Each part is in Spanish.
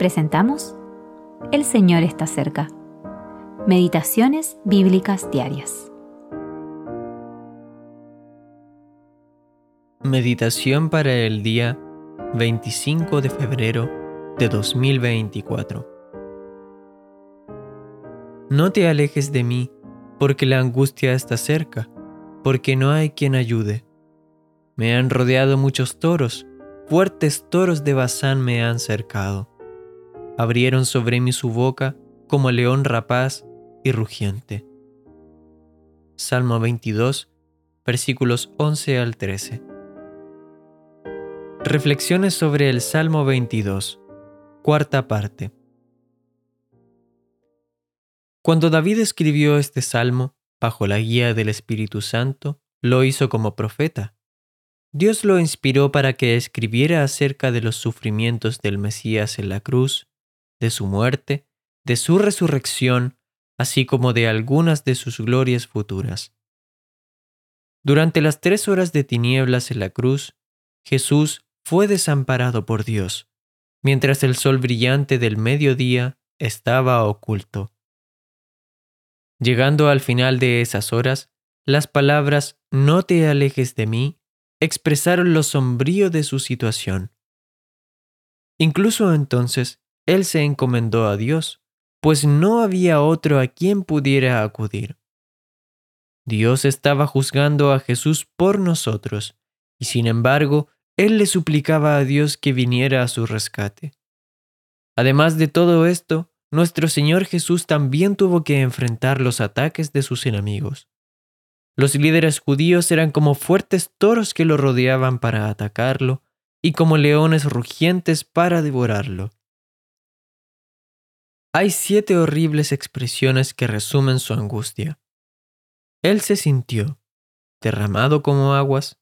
presentamos El Señor está cerca. Meditaciones Bíblicas Diarias. Meditación para el día 25 de febrero de 2024. No te alejes de mí, porque la angustia está cerca, porque no hay quien ayude. Me han rodeado muchos toros, fuertes toros de Bazán me han cercado abrieron sobre mí su boca como león rapaz y rugiente. Salmo 22, versículos 11 al 13. Reflexiones sobre el Salmo 22, cuarta parte. Cuando David escribió este salmo, bajo la guía del Espíritu Santo, lo hizo como profeta. Dios lo inspiró para que escribiera acerca de los sufrimientos del Mesías en la cruz de su muerte, de su resurrección, así como de algunas de sus glorias futuras. Durante las tres horas de tinieblas en la cruz, Jesús fue desamparado por Dios, mientras el sol brillante del mediodía estaba oculto. Llegando al final de esas horas, las palabras No te alejes de mí expresaron lo sombrío de su situación. Incluso entonces, él se encomendó a Dios, pues no había otro a quien pudiera acudir. Dios estaba juzgando a Jesús por nosotros, y sin embargo, Él le suplicaba a Dios que viniera a su rescate. Además de todo esto, nuestro Señor Jesús también tuvo que enfrentar los ataques de sus enemigos. Los líderes judíos eran como fuertes toros que lo rodeaban para atacarlo y como leones rugientes para devorarlo. Hay siete horribles expresiones que resumen su angustia. Él se sintió, derramado como aguas,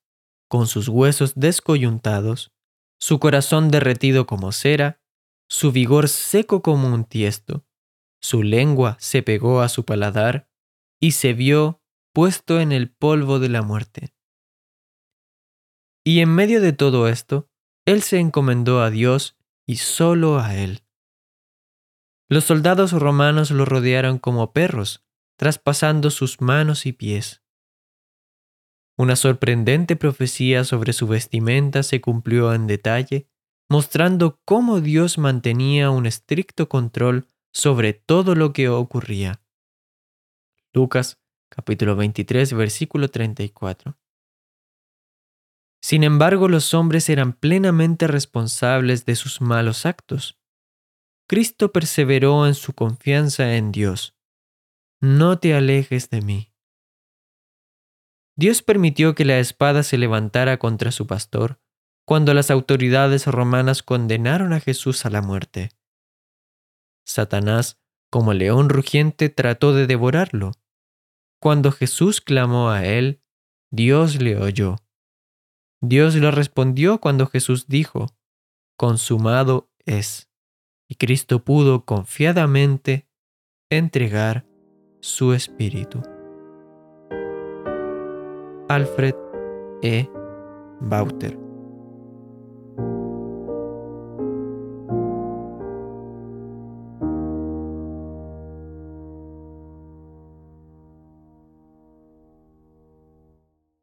con sus huesos descoyuntados, su corazón derretido como cera, su vigor seco como un tiesto, su lengua se pegó a su paladar y se vio puesto en el polvo de la muerte. Y en medio de todo esto, él se encomendó a Dios y solo a él. Los soldados romanos lo rodearon como perros, traspasando sus manos y pies. Una sorprendente profecía sobre su vestimenta se cumplió en detalle, mostrando cómo Dios mantenía un estricto control sobre todo lo que ocurría. Lucas capítulo 23 versículo 34. Sin embargo, los hombres eran plenamente responsables de sus malos actos. Cristo perseveró en su confianza en Dios. No te alejes de mí. Dios permitió que la espada se levantara contra su pastor cuando las autoridades romanas condenaron a Jesús a la muerte. Satanás, como león rugiente, trató de devorarlo. Cuando Jesús clamó a él, Dios le oyó. Dios le respondió cuando Jesús dijo, Consumado es y Cristo pudo confiadamente entregar su espíritu. Alfred E. Bauter